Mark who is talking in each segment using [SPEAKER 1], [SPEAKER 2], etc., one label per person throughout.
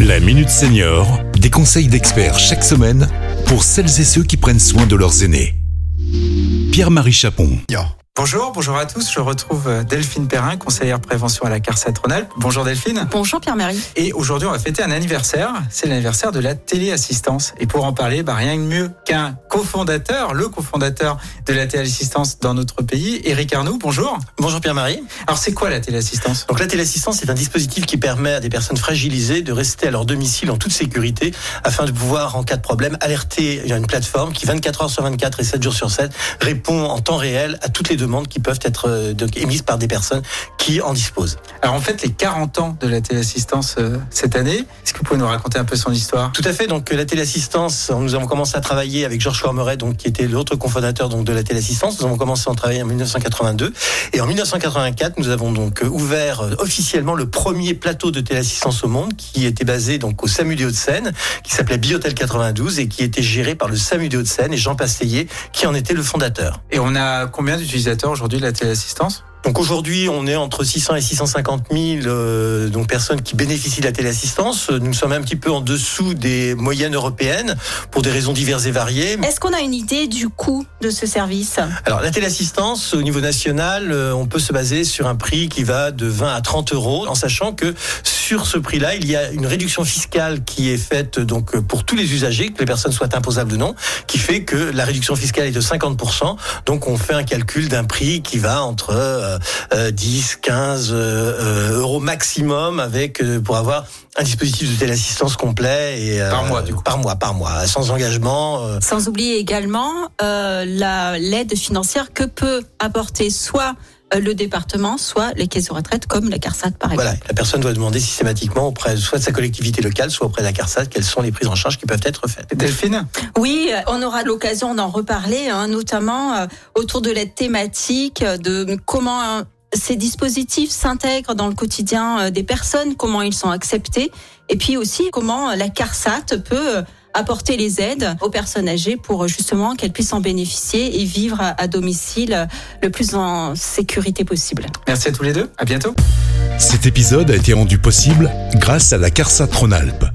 [SPEAKER 1] La Minute Senior, des conseils d'experts chaque semaine pour celles et ceux qui prennent soin de leurs aînés. Pierre-Marie Chapon.
[SPEAKER 2] Bonjour, bonjour à tous. Je retrouve euh, Delphine Perrin, conseillère prévention à la CARSAT Rhône-Alpes. Bonjour Delphine.
[SPEAKER 3] Bonjour Pierre-Marie.
[SPEAKER 2] Et aujourd'hui, on va fêter un anniversaire. C'est l'anniversaire de la téléassistance. Et pour en parler, bah, rien de mieux qu'un cofondateur, le cofondateur de la téléassistance dans notre pays, Eric Arnoux. Bonjour.
[SPEAKER 4] Bonjour Pierre-Marie.
[SPEAKER 2] Alors, c'est quoi la téléassistance?
[SPEAKER 4] Donc la téléassistance, c'est un dispositif qui permet à des personnes fragilisées de rester à leur domicile en toute sécurité afin de pouvoir, en cas de problème, alerter. Il y a une plateforme qui, 24 heures sur 24 et 7 jours sur 7, répond en temps réel à toutes les demandes qui peuvent être euh, donc, émises par des personnes qui en disposent.
[SPEAKER 2] Alors, en fait, les 40 ans de la téléassistance euh, cette année, est-ce que vous pouvez nous raconter un peu son histoire?
[SPEAKER 4] Tout à fait. Donc la téléassistance, nous avons commencé à travailler avec Georges Donc qui était l'autre cofondateur donc de la téléassistance. Nous avons commencé à en travailler en 1982 et en 1984, nous avons donc ouvert euh, officiellement le premier plateau de téléassistance au monde qui était basé donc au SAMU des Hauts-de-Seine, qui s'appelait Biotel 92 et qui était géré par le SAMU des Hauts-de-Seine et Jean Passeyer qui en était le fondateur.
[SPEAKER 2] Et on a combien d'utilisateurs aujourd'hui de la téléassistance?
[SPEAKER 4] Donc aujourd'hui, on est entre 600 et 650 000 euh, donc personnes qui bénéficient de la téléassistance. Nous sommes un petit peu en dessous des moyennes européennes pour des raisons diverses et variées.
[SPEAKER 3] Est-ce qu'on a une idée du coût de ce service?
[SPEAKER 4] Alors la téléassistance au niveau national, euh, on peut se baser sur un prix qui va de 20 à 30 euros, en sachant que sur ce prix-là, il y a une réduction fiscale qui est faite donc pour tous les usagers, que les personnes soient imposables ou non, qui fait que la réduction fiscale est de 50%. Donc on fait un calcul d'un prix qui va entre euh, euh, 10, 15 euh, euros maximum avec euh, pour avoir un dispositif de téléassistance complet et euh,
[SPEAKER 2] Par mois, du coup.
[SPEAKER 4] par mois, par mois, sans engagement. euh,
[SPEAKER 3] Sans oublier également euh, la l'aide financière que peut apporter soit euh, le département, soit les caisses de retraite comme la CARSAT par exemple.
[SPEAKER 4] Voilà, la personne doit demander systématiquement auprès soit de sa collectivité locale, soit auprès de la CARSAT, quelles sont les prises en charge qui peuvent être faites.
[SPEAKER 2] Delphine
[SPEAKER 3] Oui, euh, on aura l'occasion d'en reparler, hein, notamment euh, autour de l'aide thématique, euh, de comment euh, ces dispositifs s'intègrent dans le quotidien euh, des personnes, comment ils sont acceptés, et puis aussi comment euh, la CARSAT peut euh, apporter les aides aux personnes âgées pour euh, justement qu'elles puissent en bénéficier et vivre à domicile euh, le plus en sécurité possible.
[SPEAKER 2] Merci à tous les deux. À bientôt.
[SPEAKER 1] Cet épisode a été rendu possible grâce à la CARSAT Rhône-Alpes,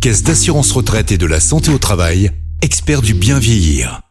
[SPEAKER 1] Caisse d'assurance retraite et de la santé au travail, expert du bien vieillir.